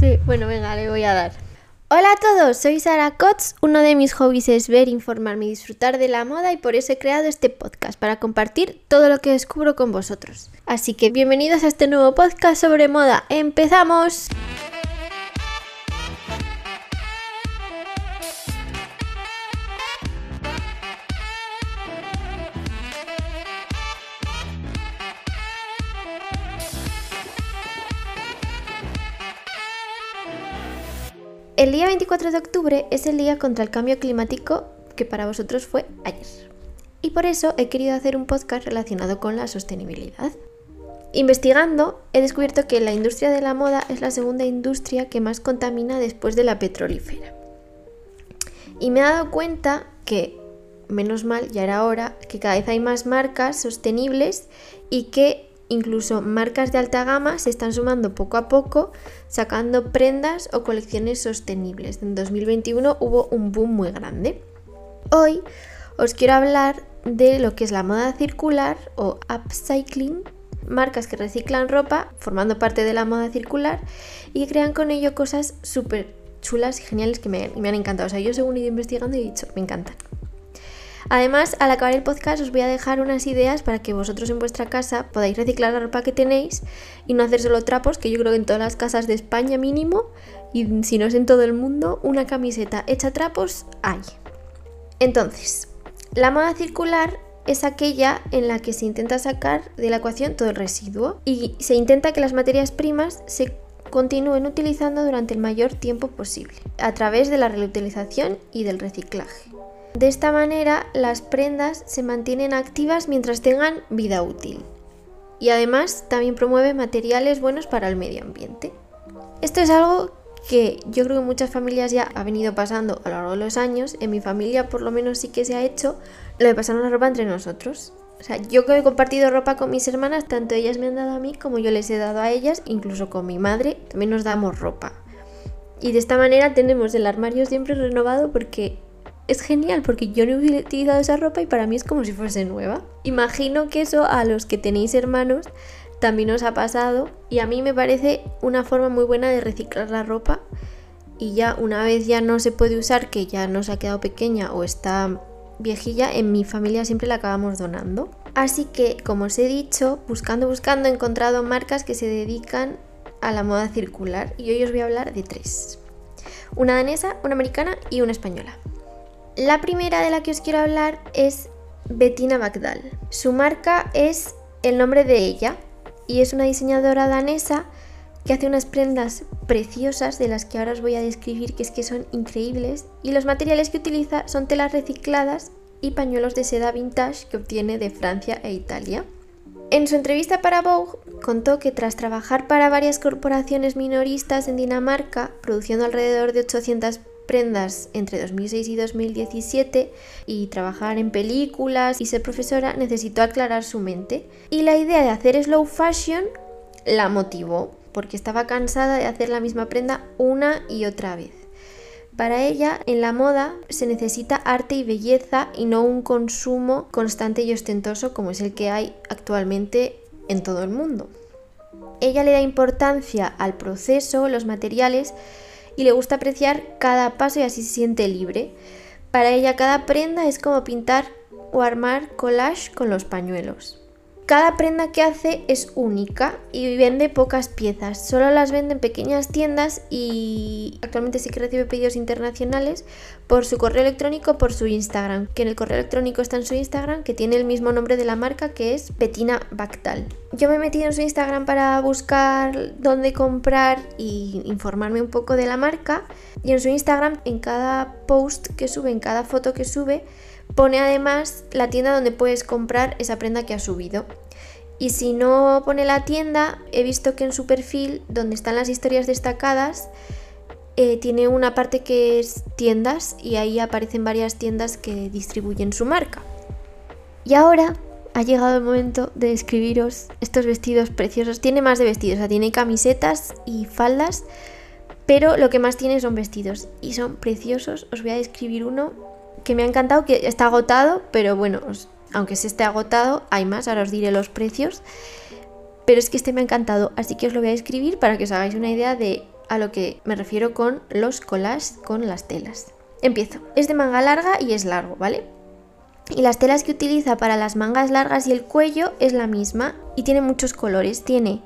Sí, bueno, venga, le voy a dar. Hola a todos, soy Sara Kotz. Uno de mis hobbies es ver, informarme y disfrutar de la moda y por eso he creado este podcast para compartir todo lo que descubro con vosotros. Así que bienvenidos a este nuevo podcast sobre moda. ¡Empezamos! El día 24 de octubre es el día contra el cambio climático que para vosotros fue ayer. Y por eso he querido hacer un podcast relacionado con la sostenibilidad. Investigando, he descubierto que la industria de la moda es la segunda industria que más contamina después de la petrolífera. Y me he dado cuenta que, menos mal, ya era hora, que cada vez hay más marcas sostenibles y que Incluso marcas de alta gama se están sumando poco a poco, sacando prendas o colecciones sostenibles. En 2021 hubo un boom muy grande. Hoy os quiero hablar de lo que es la moda circular o upcycling, marcas que reciclan ropa formando parte de la moda circular y crean con ello cosas súper chulas y geniales que me, han encantado. O sea, yo según he ido investigando he dicho, me encantan. Además, al acabar el podcast os voy a dejar unas ideas para que vosotros en vuestra casa podáis reciclar la ropa que tenéis y no hacer solo trapos, que yo creo que en todas las casas de España mínimo, y si no es en todo el mundo, una camiseta hecha trapos hay. Entonces, la moda circular es aquella en la que se intenta sacar de la ecuación todo el residuo y se intenta que las materias primas se continúen utilizando durante el mayor tiempo posible, a través de la reutilización y del reciclaje. De esta manera, las prendas se mantienen activas mientras tengan vida útil. Y además también promueve materiales buenos para el medio ambiente. Esto es algo que yo creo que muchas familias ya ha venido pasando a lo largo de los años. En mi familia por lo menos sí que se ha hecho lo de pasarnos la ropa entre nosotros. O sea, yo que he compartido ropa con mis hermanas, tanto ellas me han dado a mí como yo les he dado a ellas, incluso con mi madre, también nos damos ropa. Y de esta manera tenemos el armario siempre renovado porque es genial porque yo no he utilizado esa ropa y para mí es como si fuese nueva. Imagino que eso a los que tenéis hermanos también os ha pasado y a mí me parece una forma muy buena de reciclar la ropa y ya una vez ya no se puede usar, que ya no se ha quedado pequeña o está viejilla, en mi familia siempre la acabamos donando. Así que, como os he dicho, buscando, buscando, he encontrado marcas que se dedican a la moda circular y hoy os voy a hablar de tres. Una danesa, una americana y una española. La primera de la que os quiero hablar es Bettina Bagdal. Su marca es el nombre de ella y es una diseñadora danesa que hace unas prendas preciosas de las que ahora os voy a describir que es que son increíbles y los materiales que utiliza son telas recicladas y pañuelos de seda vintage que obtiene de Francia e Italia. En su entrevista para Vogue contó que tras trabajar para varias corporaciones minoristas en Dinamarca, produciendo alrededor de 800 prendas entre 2006 y 2017 y trabajar en películas y ser profesora necesitó aclarar su mente y la idea de hacer slow fashion la motivó porque estaba cansada de hacer la misma prenda una y otra vez. Para ella, en la moda se necesita arte y belleza y no un consumo constante y ostentoso como es el que hay actualmente en todo el mundo. Ella le da importancia al proceso, los materiales, y le gusta apreciar cada paso y así se siente libre. Para ella cada prenda es como pintar o armar collage con los pañuelos. Cada prenda que hace es única y vende pocas piezas, solo las vende en pequeñas tiendas y actualmente sí que recibe pedidos internacionales por su correo electrónico por su Instagram, que en el correo electrónico está en su Instagram, que tiene el mismo nombre de la marca que es Petina Bactal. Yo me he metido en su Instagram para buscar dónde comprar y informarme un poco de la marca y en su Instagram en cada post que sube, en cada foto que sube, Pone además la tienda donde puedes comprar esa prenda que ha subido. Y si no pone la tienda, he visto que en su perfil, donde están las historias destacadas, eh, tiene una parte que es tiendas y ahí aparecen varias tiendas que distribuyen su marca. Y ahora ha llegado el momento de describiros estos vestidos preciosos. Tiene más de vestidos, o sea, tiene camisetas y faldas, pero lo que más tiene son vestidos y son preciosos. Os voy a describir uno que me ha encantado, que está agotado, pero bueno, aunque se esté agotado, hay más, ahora os diré los precios. Pero es que este me ha encantado, así que os lo voy a escribir para que os hagáis una idea de a lo que me refiero con los collages con las telas. Empiezo. Es de manga larga y es largo, ¿vale? Y las telas que utiliza para las mangas largas y el cuello es la misma y tiene muchos colores. Tiene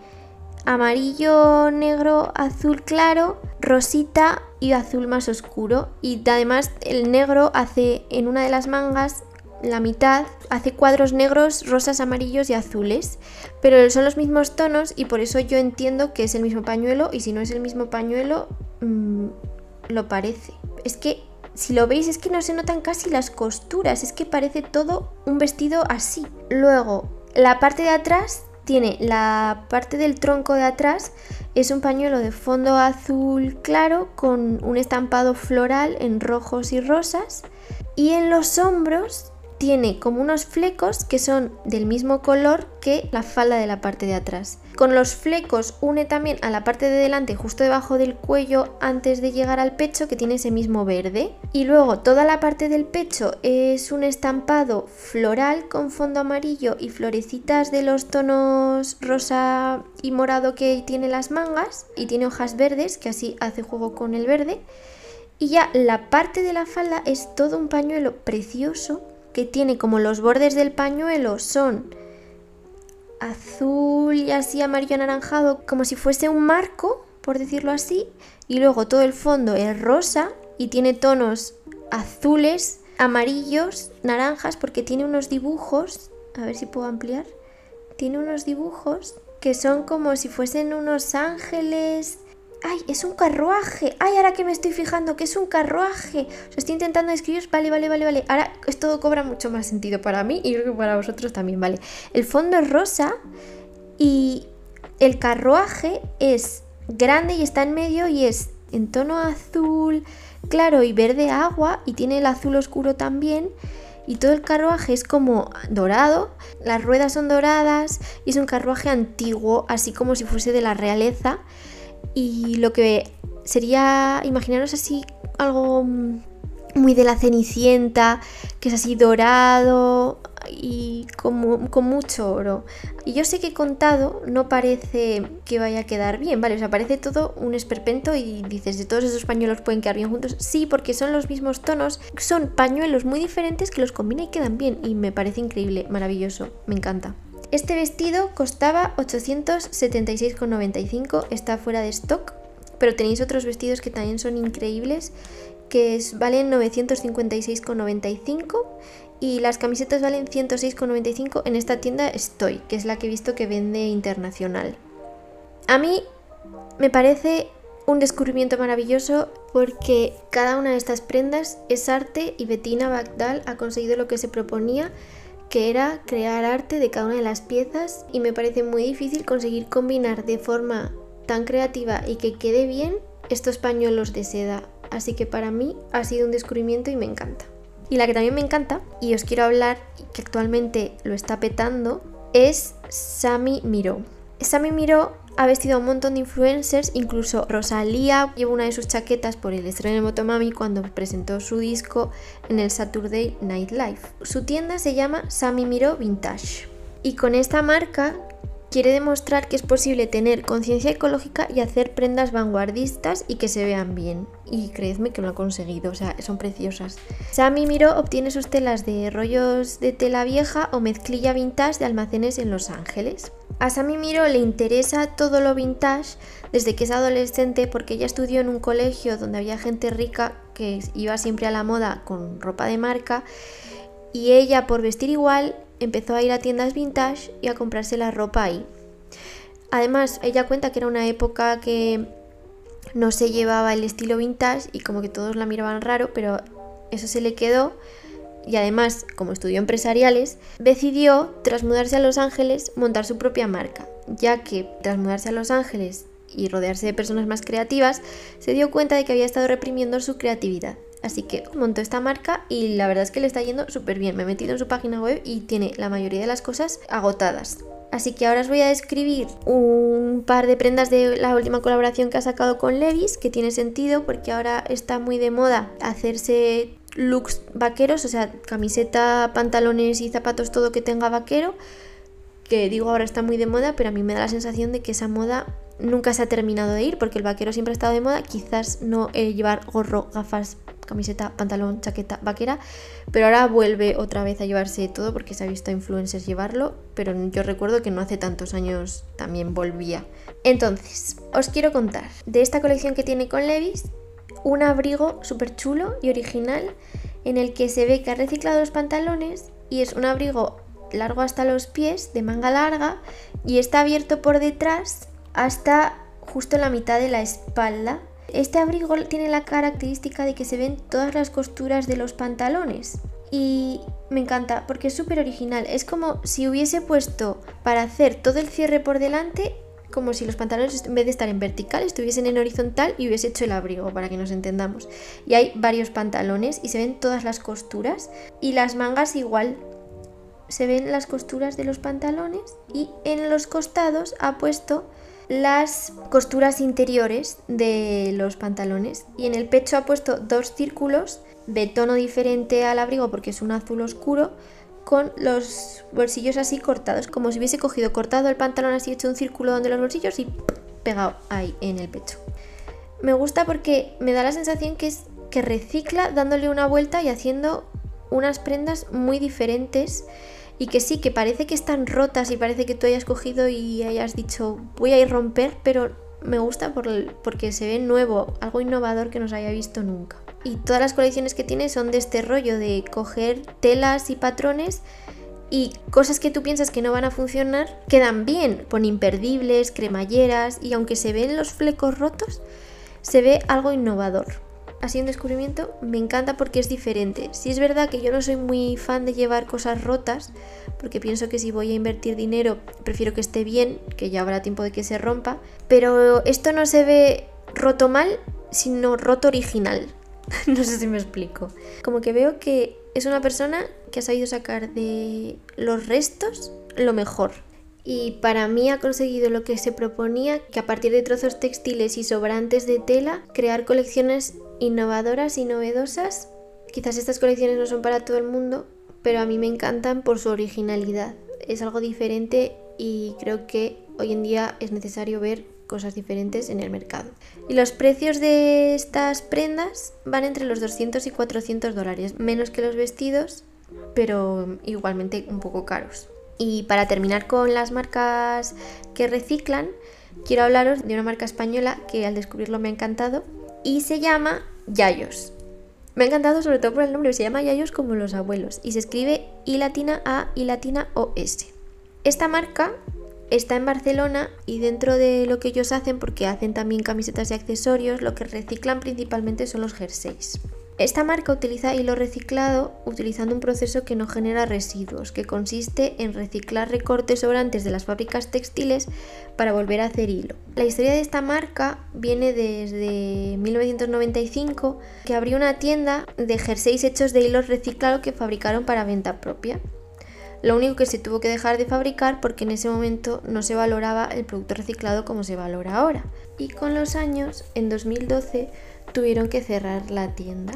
amarillo, negro, azul claro, rosita y azul más oscuro. Y además el negro hace en una de las mangas la mitad hace cuadros negros, rosas, amarillos y azules, pero son los mismos tonos y por eso yo entiendo que es el mismo pañuelo y si no es el mismo pañuelo, mmm, lo parece. Es que si lo veis es que no se notan casi las costuras, es que parece todo un vestido así. Luego, la parte de atrás tiene la parte del tronco de atrás es un pañuelo de fondo azul claro con un estampado floral en rojos y rosas y en los hombros tiene como unos flecos que son del mismo color que la falda de la parte de atrás. Con los flecos une también a la parte de delante justo debajo del cuello antes de llegar al pecho que tiene ese mismo verde. Y luego toda la parte del pecho es un estampado floral con fondo amarillo y florecitas de los tonos rosa y morado que tiene las mangas y tiene hojas verdes que así hace juego con el verde. Y ya la parte de la falda es todo un pañuelo precioso que tiene como los bordes del pañuelo son azul y así amarillo anaranjado, como si fuese un marco, por decirlo así, y luego todo el fondo es rosa y tiene tonos azules, amarillos, naranjas, porque tiene unos dibujos, a ver si puedo ampliar, tiene unos dibujos que son como si fuesen unos ángeles ¡Ay, es un carruaje! ¡Ay, ahora que me estoy fijando que es un carruaje! O estoy intentando escribir, vale, vale, vale, vale. Ahora esto cobra mucho más sentido para mí y creo que para vosotros también, vale. El fondo es rosa y el carruaje es grande y está en medio y es en tono azul claro y verde agua y tiene el azul oscuro también y todo el carruaje es como dorado, las ruedas son doradas y es un carruaje antiguo, así como si fuese de la realeza y lo que sería, imaginaros así algo muy de la cenicienta, que es así dorado y con, con, mucho oro. Y yo sé que contado no parece que vaya a quedar bien, ¿vale? O sea, parece todo un esperpento y dices, ¿de todos esos pañuelos pueden quedar bien juntos? Sí, porque son los mismos tonos, son pañuelos muy diferentes que los combina y quedan bien y me parece increíble, maravilloso, me encanta. Este vestido costaba 876,95, está fuera de stock, pero tenéis otros vestidos que también son increíbles, que valen 956,95 y las camisetas valen 106,95 en esta tienda Estoy, que es la que he visto que vende internacional. A mí me parece un descubrimiento maravilloso porque cada una de estas prendas es arte y Bettina Bagdal ha conseguido lo que se proponía que era crear arte de cada una de las piezas y me parece muy difícil conseguir combinar de forma tan creativa y que quede bien estos pañuelos de seda. Así que para mí ha sido un descubrimiento y me encanta. Y la que también me encanta, y os quiero hablar, que actualmente lo está petando, es Sami Miro. Sami Miro ha vestido a un montón de influencers, incluso Rosalía llevó una de sus chaquetas por el estreno de Motomami cuando presentó su disco en el Saturday Night Live. Su tienda se llama Sami Miro Vintage. Y con esta marca quiere demostrar que es posible tener conciencia ecológica y hacer prendas vanguardistas y que se vean bien. Y creedme que lo ha conseguido, o sea, son preciosas. Sami Miro obtiene sus telas de rollos de tela vieja o mezclilla vintage de almacenes en Los Ángeles. A Sami Miro le interesa todo lo vintage desde que es adolescente porque ella estudió en un colegio donde había gente rica que iba siempre a la moda con ropa de marca y ella por vestir igual empezó a ir a tiendas vintage y a comprarse la ropa ahí. Además, ella cuenta que era una época que no se llevaba el estilo vintage y como que todos la miraban raro, pero eso se le quedó y además, como estudió empresariales, decidió, tras mudarse a Los Ángeles, montar su propia marca, ya que tras mudarse a Los Ángeles y rodearse de personas más creativas, se dio cuenta de que había estado reprimiendo su creatividad. Así que montó esta marca y la verdad es que le está yendo súper bien. Me he metido en su página web y tiene la mayoría de las cosas agotadas. Así que ahora os voy a describir un par de prendas de la última colaboración que ha sacado con Levis, que tiene sentido porque ahora está muy de moda hacerse looks vaqueros, o sea, camiseta, pantalones y zapatos, todo que tenga vaquero, que digo ahora está muy de moda, pero a mí me da la sensación de que esa moda nunca se ha terminado de ir porque el vaquero siempre ha estado de moda, quizás no llevar gorro, gafas, camiseta, pantalón, chaqueta, vaquera, pero ahora vuelve otra vez a llevarse todo porque se ha visto a influencers llevarlo, pero yo recuerdo que no hace tantos años también volvía. Entonces, os quiero contar de esta colección que tiene con Levis, un abrigo súper chulo y original en el que se ve que ha reciclado los pantalones y es un abrigo largo hasta los pies, de manga larga, y está abierto por detrás hasta justo la mitad de la espalda. Este abrigo tiene la característica de que se ven todas las costuras de los pantalones. Y me encanta porque es súper original. Es como si hubiese puesto para hacer todo el cierre por delante, como si los pantalones en vez de estar en vertical estuviesen en horizontal y hubiese hecho el abrigo, para que nos entendamos. Y hay varios pantalones y se ven todas las costuras. Y las mangas igual, se ven las costuras de los pantalones y en los costados ha puesto las costuras interiores de los pantalones y en el pecho ha puesto dos círculos de tono diferente al abrigo porque es un azul oscuro con los bolsillos así cortados como si hubiese cogido cortado el pantalón así hecho un círculo donde los bolsillos y pegado ahí en el pecho. Me gusta porque me da la sensación que es que recicla dándole una vuelta y haciendo unas prendas muy diferentes y que sí, que parece que están rotas y parece que tú hayas cogido y hayas dicho voy a ir romper, pero me gusta por porque se ve nuevo, algo innovador que no se haya visto nunca. Y todas las colecciones que tiene son de este rollo de coger telas y patrones y cosas que tú piensas que no van a funcionar quedan bien, pon imperdibles, cremalleras y aunque se ven los flecos rotos, se ve algo innovador así un descubrimiento, me encanta porque es diferente. Si es verdad que yo no soy muy fan de llevar cosas rotas, porque pienso que si voy a invertir dinero, prefiero que esté bien, que ya habrá tiempo de que se rompa, pero esto no se ve roto mal, sino roto original. no sé si me explico. Como que veo que es una persona que ha sabido sacar de los restos lo mejor y para mí ha conseguido lo que se proponía, que a partir de trozos textiles y sobrantes de tela, crear colecciones innovadoras y novedosas. Quizás estas colecciones no son para todo el mundo, pero a mí me encantan por su originalidad. Es algo diferente y creo que hoy en día es necesario ver cosas diferentes en el mercado. Y los precios de estas prendas van entre los 200 y 400 dólares, menos que los vestidos, pero igualmente un poco caros. Y para terminar con las marcas que reciclan, quiero hablaros de una marca española que al descubrirlo me ha encantado y se llama Yayos. Me ha encantado sobre todo por el nombre, se llama Yayos como los abuelos y se escribe I latina A y latina O S. Esta marca está en Barcelona y dentro de lo que ellos hacen, porque hacen también camisetas y accesorios, lo que reciclan principalmente son los jerseys. Esta marca utiliza hilo reciclado utilizando un proceso que no genera residuos, que consiste en reciclar recortes sobrantes de las fábricas textiles para volver a hacer hilo. La historia de esta marca viene desde 1995, que abrió una tienda de jerseys hechos de hilo reciclado que fabricaron para venta propia. Lo único que se tuvo que dejar de fabricar porque en ese momento no se valoraba el producto reciclado como se valora ahora. Y con los años, en 2012, tuvieron que cerrar la tienda.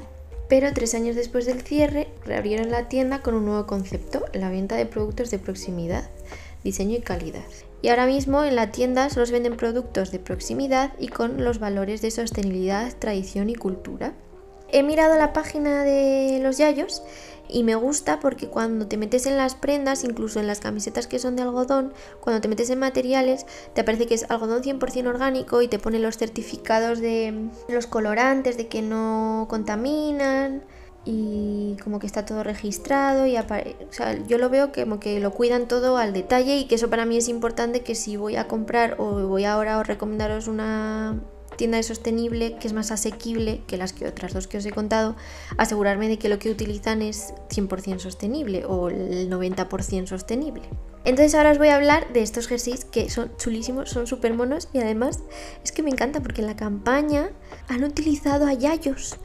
Pero tres años después del cierre, reabrieron la tienda con un nuevo concepto, la venta de productos de proximidad, diseño y calidad. Y ahora mismo en la tienda solo venden productos de proximidad y con los valores de sostenibilidad, tradición y cultura. He mirado la página de los Yayos y me gusta porque cuando te metes en las prendas, incluso en las camisetas que son de algodón, cuando te metes en materiales, te parece que es algodón 100% orgánico y te pone los certificados de los colorantes, de que no contaminan y como que está todo registrado y o sea, yo lo veo como que lo cuidan todo al detalle y que eso para mí es importante que si voy a comprar o voy ahora a recomendaros una tienda de sostenible que es más asequible que las que otras dos que os he contado, asegurarme de que lo que utilizan es 100% sostenible o el 90% sostenible. Entonces ahora os voy a hablar de estos jerseys que son chulísimos, son súper monos y además es que me encanta porque en la campaña han utilizado a Yayos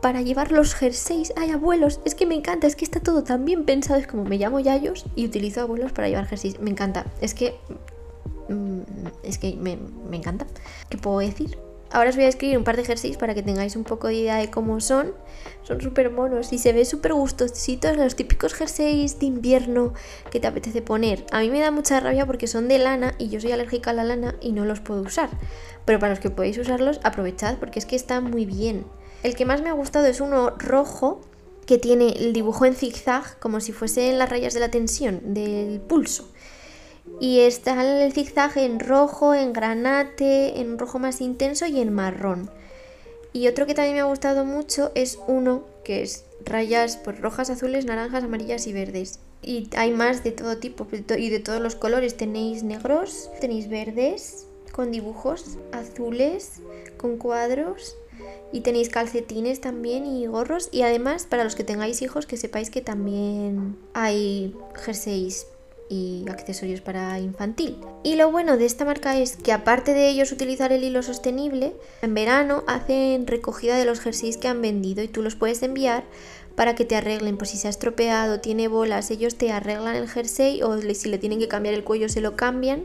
para llevar los jerseys. ¡Ay, abuelos! Es que me encanta, es que está todo tan bien pensado. Es como me llamo Yayos y utilizo abuelos para llevar jerseys. Me encanta, es que... Mm, es que me, me encanta. ¿Qué puedo decir? Ahora os voy a escribir un par de jerseys para que tengáis un poco de idea de cómo son. Son súper monos y se ve súper gustositos los típicos jerseys de invierno que te apetece poner. A mí me da mucha rabia porque son de lana y yo soy alérgica a la lana y no los puedo usar. Pero para los que podéis usarlos, aprovechad porque es que están muy bien. El que más me ha gustado es uno rojo que tiene el dibujo en zigzag como si fuesen las rayas de la tensión del pulso. Y está el zigzag en rojo, en granate, en un rojo más intenso y en marrón. Y otro que también me ha gustado mucho es uno que es rayas pues, rojas, azules, naranjas, amarillas y verdes. Y hay más de todo tipo y de todos los colores. Tenéis negros, tenéis verdes con dibujos, azules, con cuadros. Y tenéis calcetines también y gorros. Y además, para los que tengáis hijos, que sepáis que también hay jerseys y accesorios para infantil. Y lo bueno de esta marca es que aparte de ellos utilizar el hilo sostenible, en verano hacen recogida de los jerseys que han vendido y tú los puedes enviar para que te arreglen, pues si se ha estropeado, tiene bolas, ellos te arreglan el jersey o si le tienen que cambiar el cuello se lo cambian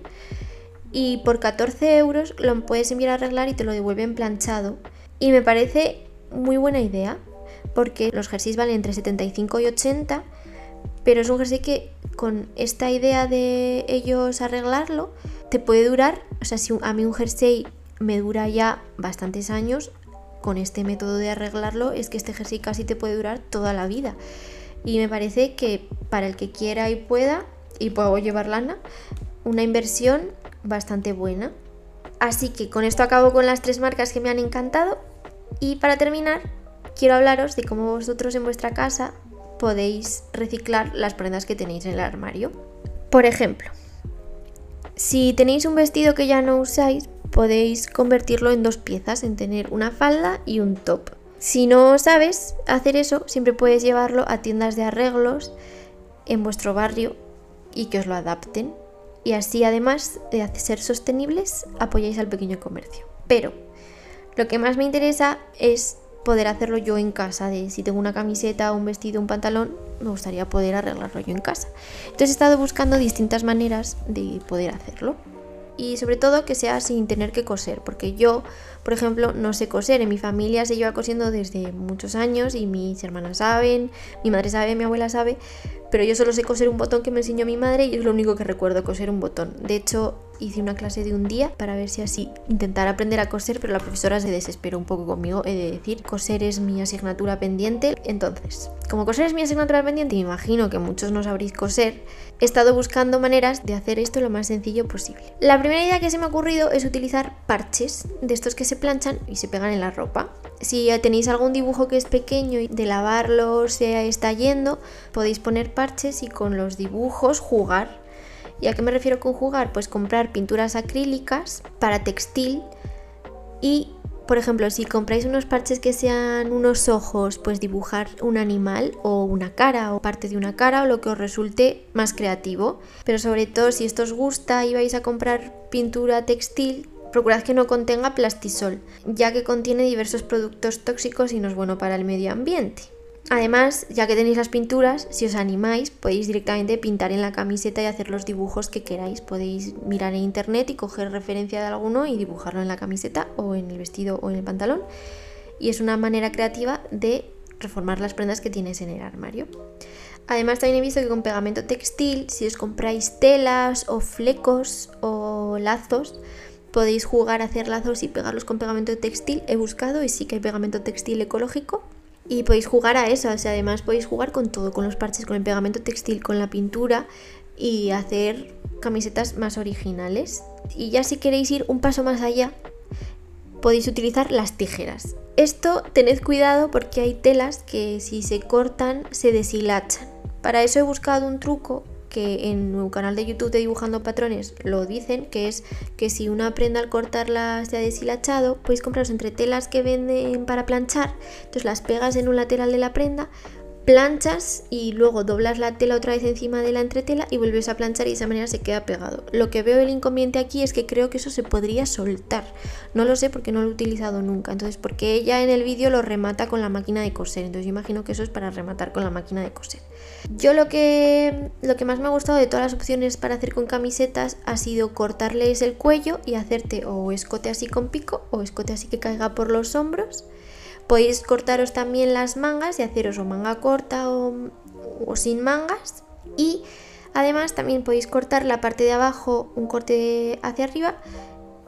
y por 14 euros lo puedes enviar a arreglar y te lo devuelven planchado. Y me parece muy buena idea porque los jerseys valen entre 75 y 80 pero es un jersey que con esta idea de ellos arreglarlo, te puede durar, o sea, si a mí un jersey me dura ya bastantes años, con este método de arreglarlo, es que este jersey casi te puede durar toda la vida. Y me parece que para el que quiera y pueda, y puedo llevar lana, una inversión bastante buena. Así que con esto acabo con las tres marcas que me han encantado. Y para terminar, quiero hablaros de cómo vosotros en vuestra casa podéis reciclar las prendas que tenéis en el armario. Por ejemplo, si tenéis un vestido que ya no usáis, podéis convertirlo en dos piezas, en tener una falda y un top. Si no sabes hacer eso, siempre puedes llevarlo a tiendas de arreglos en vuestro barrio y que os lo adapten. Y así, además de ser sostenibles, apoyáis al pequeño comercio. Pero lo que más me interesa es poder hacerlo yo en casa, de si tengo una camiseta, un vestido, un pantalón, me gustaría poder arreglarlo yo en casa. Entonces he estado buscando distintas maneras de poder hacerlo. Y sobre todo que sea sin tener que coser, porque yo, por ejemplo, no sé coser. En mi familia se lleva cosiendo desde muchos años y mis hermanas saben, mi madre sabe, mi abuela sabe, pero yo solo sé coser un botón que me enseñó mi madre y es lo único que recuerdo, coser un botón. De hecho, hice una clase de un día para ver si así intentar aprender a coser, pero la profesora se desesperó un poco conmigo, he de decir, coser es mi asignatura pendiente. Entonces, como coser es mi asignatura pendiente, me imagino que muchos no sabréis coser, he estado buscando maneras de hacer esto lo más sencillo posible. La primera idea que se me ha ocurrido es utilizar parches de estos que se planchan y se pegan en la ropa. Si tenéis algún dibujo que es pequeño y de lavarlo se está yendo, podéis poner parches y con los dibujos jugar. ¿Y a qué me refiero con jugar? Pues comprar pinturas acrílicas para textil y, por ejemplo, si compráis unos parches que sean unos ojos, pues dibujar un animal o una cara o parte de una cara o lo que os resulte más creativo. Pero sobre todo si esto os gusta y vais a comprar pintura textil, Procurad que no contenga plastisol, ya que contiene diversos productos tóxicos y no es bueno para el medio ambiente. Además, ya que tenéis las pinturas, si os animáis, podéis directamente pintar en la camiseta y hacer los dibujos que queráis. Podéis mirar en internet y coger referencia de alguno y dibujarlo en la camiseta o en el vestido o en el pantalón. Y es una manera creativa de reformar las prendas que tienes en el armario. Además, también he visto que con pegamento textil, si os compráis telas o flecos o lazos, podéis jugar a hacer lazos y pegarlos con pegamento textil. He buscado y sí que hay pegamento textil ecológico. Y podéis jugar a eso, o sea, además podéis jugar con todo, con los parches, con el pegamento textil, con la pintura y hacer camisetas más originales. Y ya si queréis ir un paso más allá, podéis utilizar las tijeras. Esto tened cuidado porque hay telas que si se cortan se deshilachan. Para eso he buscado un truco que en un canal de YouTube de Dibujando Patrones lo dicen, que es que si una prenda al cortarla se ha deshilachado, podéis compraros entre telas que venden para planchar, entonces las pegas en un lateral de la prenda, planchas y luego doblas la tela otra vez encima de la entretela y vuelves a planchar y de esa manera se queda pegado. Lo que veo el inconveniente aquí es que creo que eso se podría soltar. No lo sé porque no lo he utilizado nunca. Entonces, porque ella en el vídeo lo remata con la máquina de coser. Entonces, yo imagino que eso es para rematar con la máquina de coser. Yo lo que, lo que más me ha gustado de todas las opciones para hacer con camisetas ha sido cortarles el cuello y hacerte o escote así con pico o escote así que caiga por los hombros. Podéis cortaros también las mangas y haceros o manga corta o, o sin mangas. Y además también podéis cortar la parte de abajo, un corte hacia arriba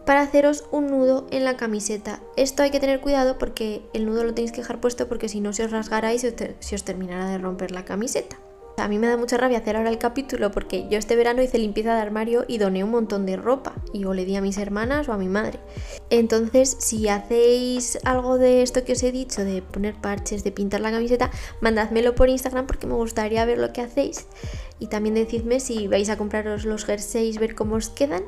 para haceros un nudo en la camiseta. Esto hay que tener cuidado porque el nudo lo tenéis que dejar puesto porque si no se os rasgará y se os terminará de romper la camiseta. A mí me da mucha rabia hacer ahora el capítulo porque yo este verano hice limpieza de armario y doné un montón de ropa y o le di a mis hermanas o a mi madre. Entonces, si hacéis algo de esto que os he dicho, de poner parches, de pintar la camiseta, mandádmelo por Instagram porque me gustaría ver lo que hacéis. Y también decidme si vais a compraros los jerseys, ver cómo os quedan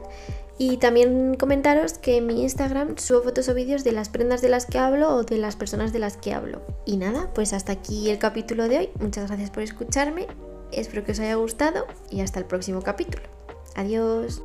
y también comentaros que en mi Instagram subo fotos o vídeos de las prendas de las que hablo o de las personas de las que hablo. Y nada, pues hasta aquí el capítulo de hoy. Muchas gracias por escucharme. Espero que os haya gustado y hasta el próximo capítulo. Adiós.